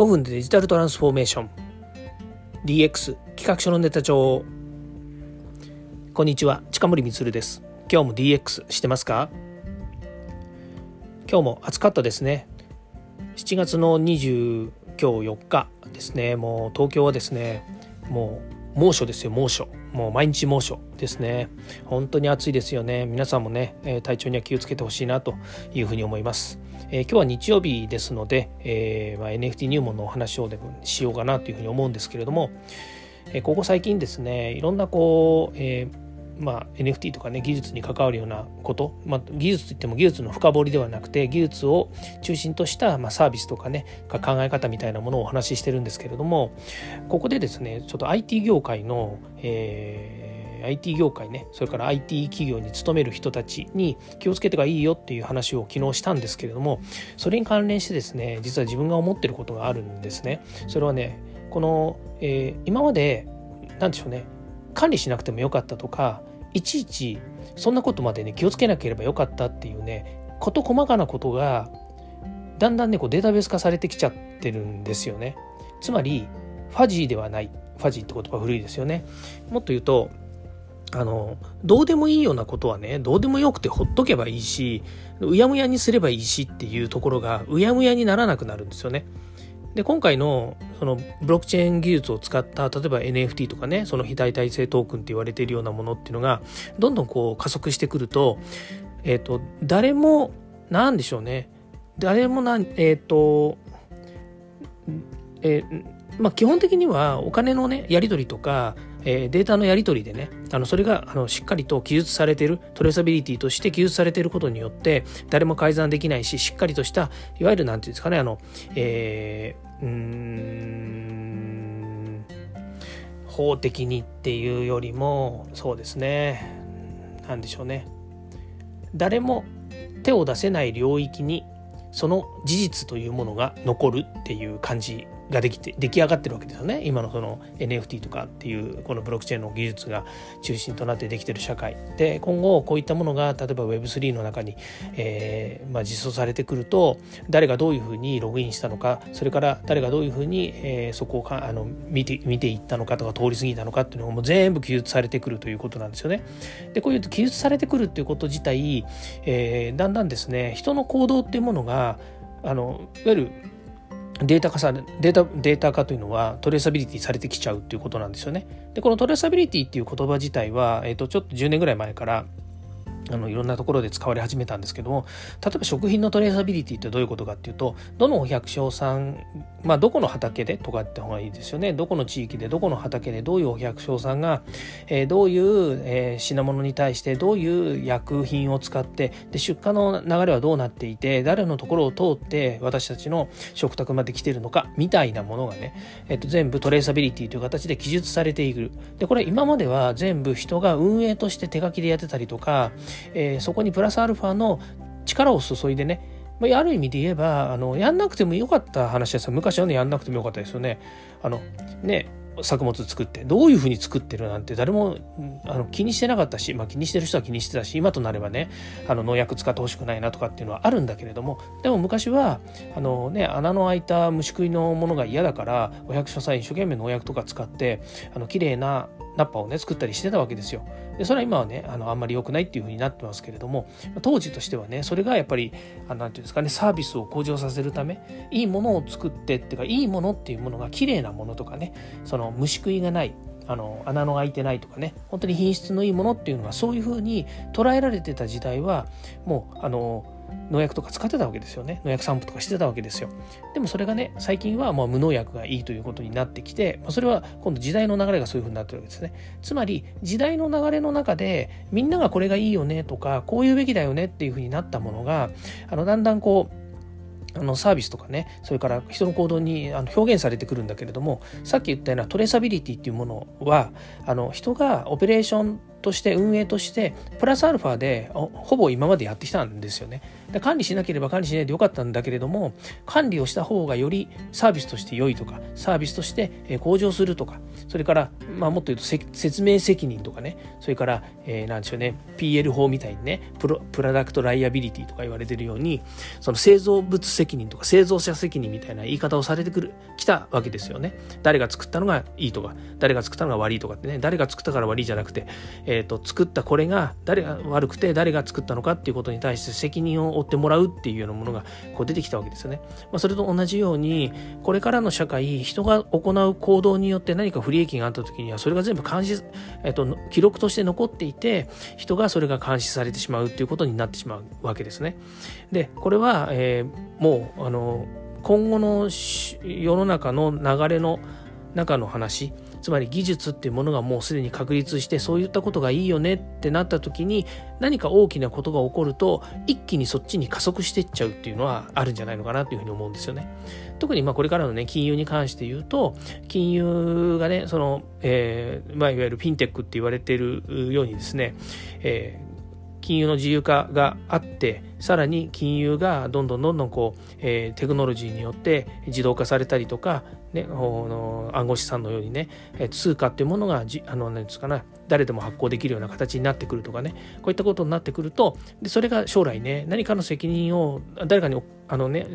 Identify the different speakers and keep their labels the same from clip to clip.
Speaker 1: 5分でデジタルトランスフォーメーション。DX 企画書のネタ帳。こんにちは近森光です。今日も DX してますか？今日も暑かったですね。7月の20今日4日ですね。もう東京はですねもう猛暑ですよ猛暑。もう毎日猛暑ですね。本当に暑いですよね。皆さんもねえ体調には気をつけてほしいなというふうに思います、えー、今日は日曜日ですので、えーまあ、NFT 入門のお話をでもしようかなというふうに思うんですけれども、えー、ここ最近ですねいろんなこう、えーまあ、NFT とかね技術に関わるようなこと、まあ、技術といっても技術の深掘りではなくて技術を中心とした、まあ、サービスとかね考え方みたいなものをお話ししてるんですけれどもここでですねちょっと IT 業界の、えー、IT 業界ねそれから IT 企業に勤める人たちに気をつけてがいいよっていう話を昨日したんですけれどもそれに関連してですね実は自分が思ってることがあるんですね。それはねこの、えー、今まで何でしょうね管理しなくてもよかったとかいちいちそんなことまでね気をつけなければよかったっていうね事細かなことがだんだんねこうデータベース化されてきちゃってるんですよね。つまりファジーではない。ファジーって言葉古いですよね。もっと言うとあのどうでもいいようなことはねどうでもよくてほっとけばいいしうやむやにすればいいしっていうところがうやむやにならなくなるんですよね。で今回のそのブロックチェーン技術を使った例えば NFT とかねその非代替性トークンって言われているようなものっていうのがどんどんこう加速してくると,、えーと、誰も何でしょうね。誰もなえっ、ー、とえー、まあ基本的にはお金のねやり取りとかえー、データのやり取りでねあのそれがあのしっかりと記述されてるトレーサビリティとして記述されてることによって誰も改ざんできないししっかりとしたいわゆる何て言うんですかねあの、えー、うん法的にっていうよりもそうですね何でしょうね。誰も手を出せない領域にその事実というものが残るっていう感じができて出来上がってるわけですよね今のその NFT とかっていうこのブロックチェーンの技術が中心となってできてる社会で今後こういったものが例えば Web3 の中に、えーまあ、実装されてくると誰がどういうふうにログインしたのかそれから誰がどういうふうに、えー、そこをかあの見て見ていったのかとか通り過ぎたのかっていうのも全部記述されてくるということなんですよね。でこういう記述されてくるっていうこと自体、えー、だんだんですね人の行動っていうものがあのいわゆるデータ化されデータデータ化というのはトレーサビリティされてきちゃうっていうことなんですよね。でこのトレーサビリティっていう言葉自体は、えー、とちょっと10年ぐらい前からあのいろんなところで使われ始めたんですけども例えば食品のトレーサビリティってどういうことかっていうとどのお百姓さんまあどこの畑でとかって方がいいですよね。どこの地域でどこの畑でどういうお百姓さんが、えー、どういう、えー、品物に対してどういう薬品を使ってで出荷の流れはどうなっていて誰のところを通って私たちの食卓まで来てるのかみたいなものがね、えー、と全部トレーサビリティという形で記述されている。でこれ今までは全部人が運営として手書きでやってたりとかえー、そこにプラスアルファの力を注いでねまあ、ある意味で言えばあのやんなくてもよかった話ですよ昔はねやんなくてもよかったですよね。あのね作物作ってどういうふうに作ってるなんて誰もあの気にしてなかったし、まあ、気にしてる人は気にしてたし今となればねあの農薬使ってほしくないなとかっていうのはあるんだけれどもでも昔はあの、ね、穴の開いた虫食いのものが嫌だからお百姓さん一生懸命農薬とか使ってあの綺麗なナッパをね作ったりしてたわけですよ。でそれは今はねあのあんまり良くないっていうふうになってますけれども当時としてはねそれがやっぱり何て言うんですかねサービスを向上させるためいいものを作ってっていうかいいものっていうものが綺麗なものとかねその虫食いがないあの穴の開いてないとかね本当に品質のいいものっていうのがそういうふうに捉えられてた時代はもうあの農薬とか使ってたわけですよね。農薬散布とかしてたわけですよ。でもそれがね最近はもう無農薬がいいということになってきてそれは今度時代の流れがそういうふうになってるわけですね。つまり時代の流れの中でみんながこれがいいよねとかこういうべきだよねっていうふうになったものがあのだんだんこうあのサービスとかねそれから人の行動にあの表現されてくるんだけれどもさっき言ったようなトレーサビリティっていうものはあの人がオペレーションとして運営としてプラスアルファでほぼ今までやってきたんですよね。管理しなければ管理しないでよかったんだけれども管理をした方がよりサービスとして良いとかサービスとして向上するとかそれから、まあ、もっと言うと説明責任とかねそれから、えー、なんでしょうね PL 法みたいにねプロプロダクトライアビリティとか言われてるようにその製造物責任とか製造者責任みたいな言い方をされてくるきたわけですよね。誰が作ったのがいいとか誰が作ったのが悪いとかってね誰が作ったから悪いじゃなくて、えー、と作ったこれが誰が悪くて誰が作ったのかっていうことに対して責任を負ってもらうっていうようなものがこう出てきたわけですよね。まあ、それと同じようにこれからの社会人が行う行動によって何か不利益があった時にはそれが全部監視、えっと、記録として残っていて人がそれが監視されてしまうっていうことになってしまうわけですね。でこれは、えー、もうあの今後の世の中の流れの中の話つまり技術っていうものがもうすでに確立してそういったことがいいよねってなった時に何か大きなことが起こると一気にそっちに加速していっちゃうっていうのはあるんじゃないのかなというふうに思うんですよね。特にまあこれからのね金融に関して言うと金融がねその、えーまあ、いわゆるフィンテックって言われているようにですね、えー金融の自由化があってさらに金融がどんどんどんどんこう、えー、テクノロジーによって自動化されたりとか、ね、の暗号資産のようにね通貨っていうものがじあの何ですかね誰でも発行できるような形になってくるとかねこういったことになってくるとでそれが将来ね何かの責任を誰かにあのね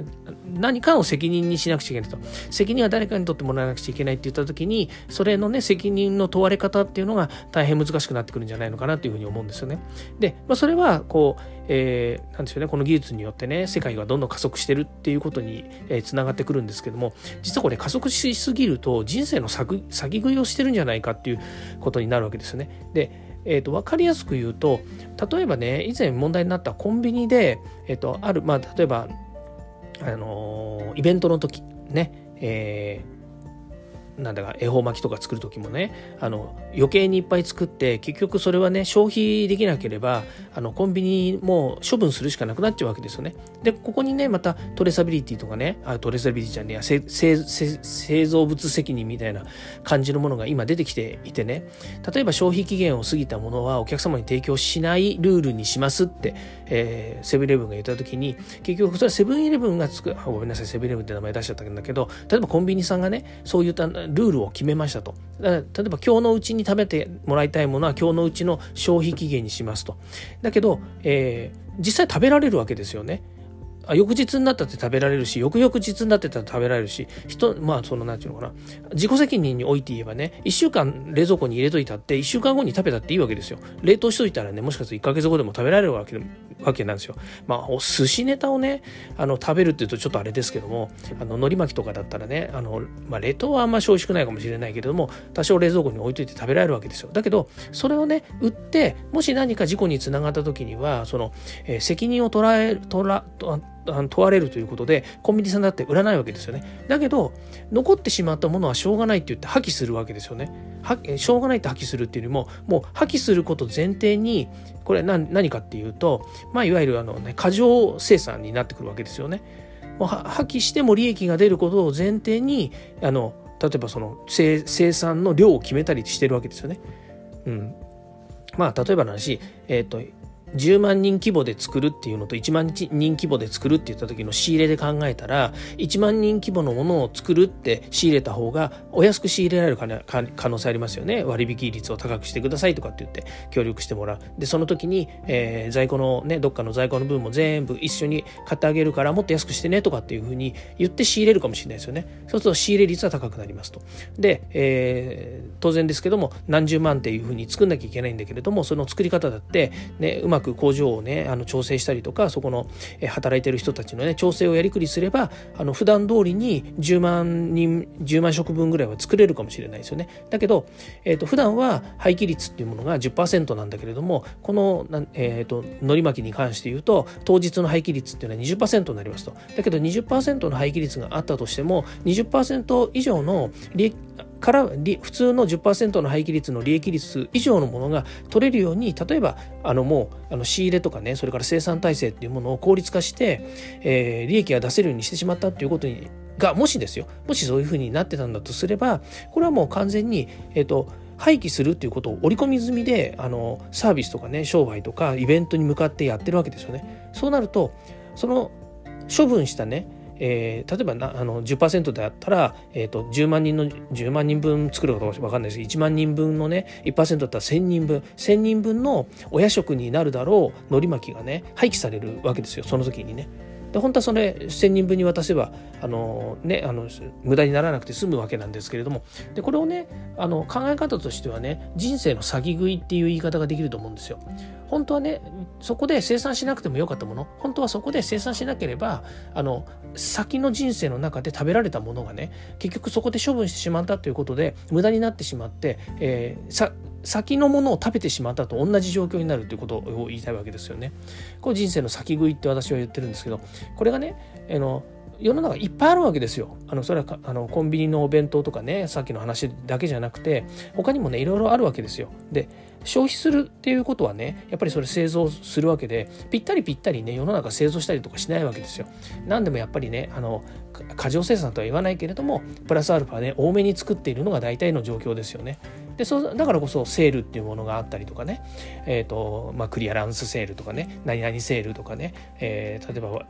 Speaker 1: 何かの責任にしなくちゃいけないと責任は誰かにとってもらわなくちゃいけないって言った時にそれのね責任の問われ方っていうのが大変難しくなってくるんじゃないのかなというふうに思うんですよね。で、まあ、それはこう、えー、なんでしょうねこの技術によってね世界がどんどん加速してるっていうことにつな、えー、がってくるんですけども実はこれ加速しすぎると人生の先食いをしてるんじゃないかっていうことになるわけですよね。でえーと、分かりやすく言うと例えばね以前問題になったコンビニで、えーと、ある、まあ、例えば、あのー、イベントの時ね、えーなんだか恵方巻きとか作る時もねあの余計にいっぱい作って結局それはね消費できなければあのコンビニも処分するしかなくなっちゃうわけですよね。でここにねまたトレーサビリティとかねあトレーサビリティじゃねえ製造物責任みたいな感じのものが今出てきていてね例えば消費期限を過ぎたものはお客様に提供しないルールにしますって、えー、セブンイレブンが言った時に結局それはセブンイレブンがつくごめんなさいセブンイレブンって名前出しちゃったんだけど例えばコンビニさんがねそういったルールを決めましたと。例えば今日のうちに食べてもらいたいものは今日のうちの消費期限にしますと。だけど、えー、実際食べられるわけですよね。翌日になったって食べられるし、翌々日になってたら食べられるし、人、まあ、その、なんていうのかな。自己責任において言えばね、1週間冷蔵庫に入れといたって、1週間後に食べたっていいわけですよ。冷凍しといたらね、もしかすると1ヶ月後でも食べられるわけわけなんですよ。まあ、お寿司ネタをね、あの、食べるっていうとちょっとあれですけども、あの、海苔巻きとかだったらね、あの、まあ、冷凍はあんまし美味しくないかもしれないけれども、多少冷蔵庫に置いといて食べられるわけですよ。だけど、それをね、売って、もし何か事故につながった時には、その、えー、責任を取らえ、取ら、問われるということでコンビニさんだって売らないわけですよね。だけど残ってしまったものはしょうがないって言って破棄するわけですよね。しょうがないって破棄するっていうよりももう破棄すること前提にこれ何かっていうと、まあ、いわゆるあの、ね、過剰生産になってくるわけですよね。破棄しても利益が出ることを前提にあの例えばその生産の量を決めたりしてるわけですよね。うん、まあ例えばの話、えっ、ー、と10万人規模で作るっていうのと1万人規模で作るって言った時の仕入れで考えたら1万人規模のものを作るって仕入れた方がお安く仕入れられる可能性ありますよね。割引率を高くしてくださいとかって言って協力してもらう。でその時に、えー、在庫のねどっかの在庫の分も全部一緒に買ってあげるからもっと安くしてねとかっていうふうに言って仕入れるかもしれないですよね。そうすると仕入れ率は高くなりますと。で、えー、当然ですけども何十万っていうふうに作んなきゃいけないんだけれどもその作り方だってねうまくく工場をねあの調整したりとかそこの働いてる人たちのね調整をやりくりすればあの普段通りに10万人10万食分ぐらいは作れるかもしれないですよね。だけど、えーと、普段は廃棄率っていうものが10%なんだけれどもこの、えーと、海苔巻きに関して言うと当日の廃棄率っていうのは20%になりますと。だけど20%の廃棄率があったとしても20%以上の利益から普通の10%の廃棄率の利益率以上のものが取れるように例えばあのもうあの仕入れとかねそれから生産体制っていうものを効率化して、えー、利益が出せるようにしてしまったっていうことにがもしですよもしそういうふうになってたんだとすればこれはもう完全に、えーと廃棄するっていうことを織り込み済みであのサービスとかね商売とかイベントに向かってやってるわけですよね。そうなるとその処分したねえー、例えばなあの10%であったら、えーと、10万人の10万人分作るかどうか分かんないです。けど1万人分のね1%だったら1000人分。1000人分のお夜食になるだろうのり巻きがね廃棄されるわけですよ。その時にね。で本当はそれ1,000人分に渡せばあの、ね、あの無駄にならなくて済むわけなんですけれどもでこれをねあの考え方としてはね人生の先食いっていう言い方ができると思うんですよ。本当はねそこで生産しなくてもよかったもの本当はそこで生産しなければあの先の人生の中で食べられたものがね結局そこで処分してしまったということで無駄になってしまって、えー、さ先のものを食べてしまったと同じ状況になるということを言いたいわけですよね。これ人生の先食いって私は言ってるんですけどこれがねあの世の中いっぱいあるわけですよ。あのそれはあのコンビニのお弁当とかねさっきの話だけじゃなくて他にもねいろいろあるわけですよ。で消費するっていうことはねやっぱりそれ製造するわけでぴったりぴったりね世の中製造したりとかしないわけですよ。何でもやっぱりねあの過剰生産とは言わないけれどもプラスアルファね多めに作っているのが大体の状況ですよね。でそうだからこそセールっていうものがあったりとかね、えーとまあ、クリアランスセールとかね。何々セールとかね、えー、例えば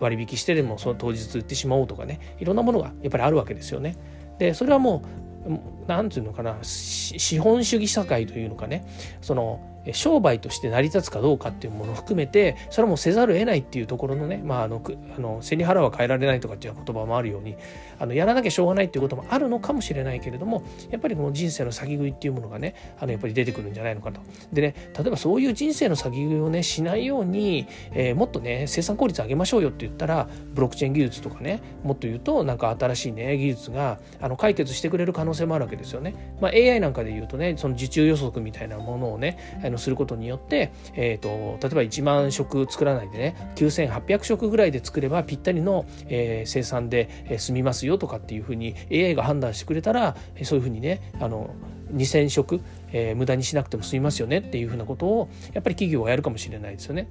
Speaker 1: 割引してでもその当日売ってしまおうとかね。いろんなものがやっぱりあるわけですよね。でそれはもう何て言うのかな。資本主義社会というのかね。その商売として成り立つかどうかっていうものを含めてそれもせざるを得ないっていうところのね、まあ、あのあの背に腹は変えられないとかっていう言葉もあるようにあのやらなきゃしょうがないっていうこともあるのかもしれないけれどもやっぱりこの人生の先食いっていうものがねあのやっぱり出てくるんじゃないのかと。でね例えばそういう人生の先食いをねしないように、えー、もっとね生産効率上げましょうよって言ったらブロックチェーン技術とかねもっと言うとなんか新しいね技術があの解決してくれる可能性もあるわけですよね。まあ、AI なんかで言うとねその受注予測みたいなものをねあのすることによって、えーと、例えば1万食作らないでね9800食ぐらいで作ればぴったりの、えー、生産で、済みますよとかっていうふうに AI が判断してくれたらそういうふうにねあの2,000食、えー、無駄にしなくても済みますよねっていうふうなことをやっぱり企業はやるかもしれないですよね。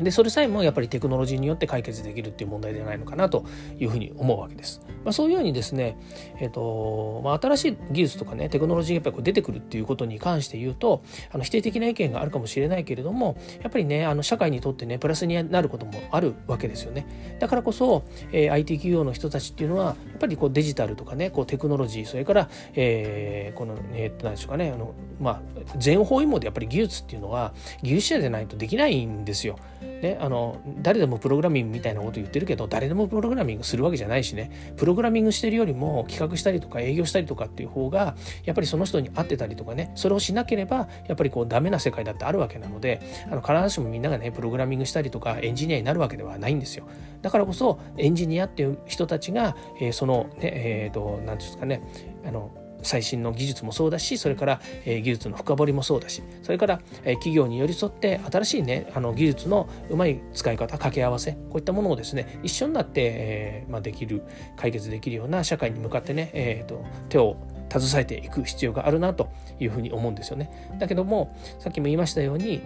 Speaker 1: でそれさえもやっぱりテクノロジーによって解決できるっていう問題ではないのかなというふうに思うわけです。まあ、そういうようにですね、えーとまあ、新しい技術とかねテクノロジーがやっぱりこう出てくるっていうことに関して言うとあの否定的な意見があるかもしれないけれどもやっぱりねあの社会にとってねプラスになることもあるわけですよね。だからこそ、えー、IT 企業の人たちっていうのはやっぱりこうデジタルとかねこうテクノロジーそれから、えー、この、えー、何でしょうかねあの、まあ、全方位もでやっぱり技術っていうのは技術者じゃないとできないんですよ。ね、あの誰でもプログラミングみたいなこと言ってるけど誰でもプログラミングするわけじゃないしね。プログラミングしてるよりも企画したりとか営業したりとかっていう方がやっぱりその人に合ってたりとかねそれをしなければやっぱりこうダメな世界だってあるわけなのであの必ずしもみんながねプログラミングしたりとかエンジニアになるわけではないんですよ。だからこそエンジニアっていう人たちが、えー、そのねえっ、ー、と何て言うんですかねあの最新の技術もそうだしそれから、え技術の深掘りもそうだしそれから、え企業に寄り添って新しいねあの技術のうまい使い方掛け合わせこういったものをですね一緒になって、えまあ、できる解決できるような社会に向かってね、えーと、手を携えていく必要があるなというふうに思うんですよね。だけどもさっきも言いましたように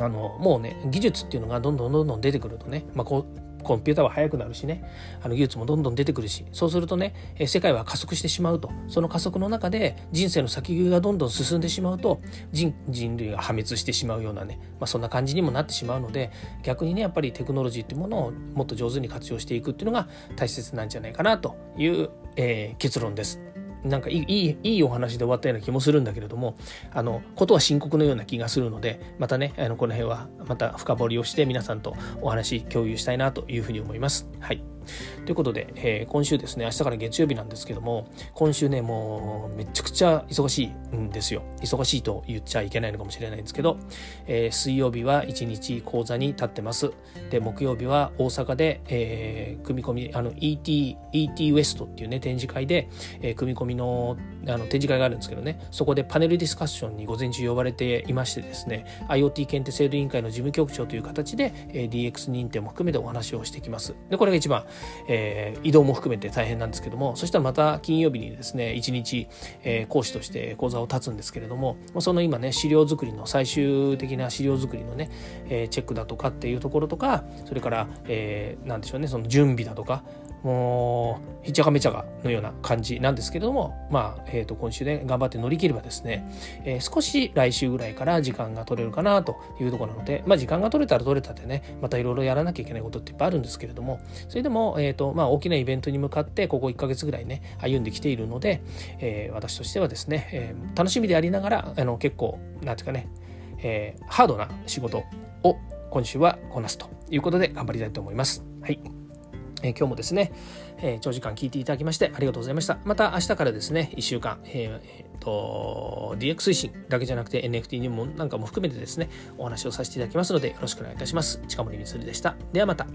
Speaker 1: あのもうね技術っていうのがどんどんどんどん出てくるとね、まあ、こコンピューターは速くなるしね。あの技術もどんどん出てくるし。そうするとね世界は加速してしまうと。その加速の中で人生の先行きがどんどん進んでしまうと人類が破滅してしまうようなね、まあ、そんな感じにもなってしまうので逆にねやっぱりテクノロジーっていうものをもっと上手に活用していくっていうのが大切なんじゃないかなという、えー、結論です。なんかいいいいお話で終わったような気もするんだけれどもあのことは深刻のような気がするのでまたねあのこの辺はまた深掘りをして皆さんとお話共有したいなというふうに思います。はいということで、えー、今週ですね、明日から月曜日なんですけども、今週ね、もうめちゃくちゃ忙しいんですよ。忙しいと言っちゃいけないのかもしれないんですけど、えー、水曜日は1日講座に立ってます。で、木曜日は大阪で、えー、組み込み、あの ET、ET ウエストっていうね、展示会で、えー、組み込みのあの展示会があるんですけどね、そこでパネルディスカッションに午前中呼ばれていましてですね、IoT 検定制度委員会の事務局長という形で、えー、DX 認定も含めてお話をしてきます。で、これが一番、えー、移動も含めて大変なんですけどもそしたらまた金曜日にですね一日、えー、講師として講座を立つんですけれどもその今ね資料作りの最終的な資料作りのね、えー、チェックだとかっていうところとかそれから、えー、なんでしょうねその準備だとかもうひちゃかめちゃかのような感じなんですけれどもまあ、えー、と今週で頑張って乗り切ればですね、えー、少し来週ぐらいから時間が取れるかなというところなのでまあ時間が取れたら取れたでねまたいろいろやらなきゃいけないことっていっぱいあるんですけれどもそれでも、えーとまあ、大きなイベントに向かってここ1ヶ月ぐらいね歩んできているので、えー、私としてはですね、えー、楽しみでありながらあの結構なんていうかね、えー、ハードな仕事を今週はこなすということで頑張りたいと思います。はい。えー、今日もですね、えー、長時間聞いていただきましてありがとうございました。また明日からですね、1週間、えーえー、と DX 推進だけじゃなくて NFT にもなんかも含めてですね、お話をさせていただきますのでよろしくお願いいたします。近森光でした。ではまた。